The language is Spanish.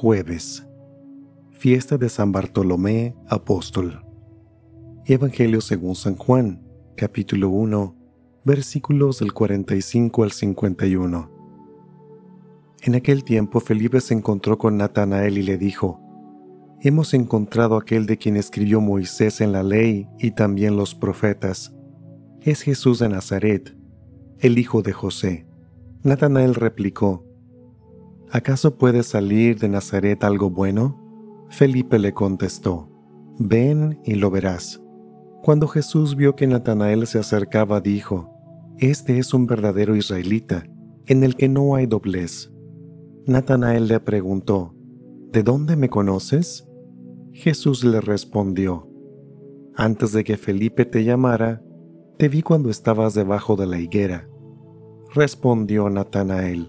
Jueves. Fiesta de San Bartolomé Apóstol. Evangelio según San Juan, capítulo 1, versículos del 45 al 51. En aquel tiempo Felipe se encontró con Natanael y le dijo, Hemos encontrado aquel de quien escribió Moisés en la ley y también los profetas. Es Jesús de Nazaret, el hijo de José. Natanael replicó, ¿acaso puede salir de Nazaret algo bueno? Felipe le contestó, ven y lo verás. Cuando Jesús vio que Natanael se acercaba, dijo, Este es un verdadero israelita, en el que no hay doblez. Natanael le preguntó, ¿De dónde me conoces? Jesús le respondió, Antes de que Felipe te llamara, te vi cuando estabas debajo de la higuera. Respondió Natanael,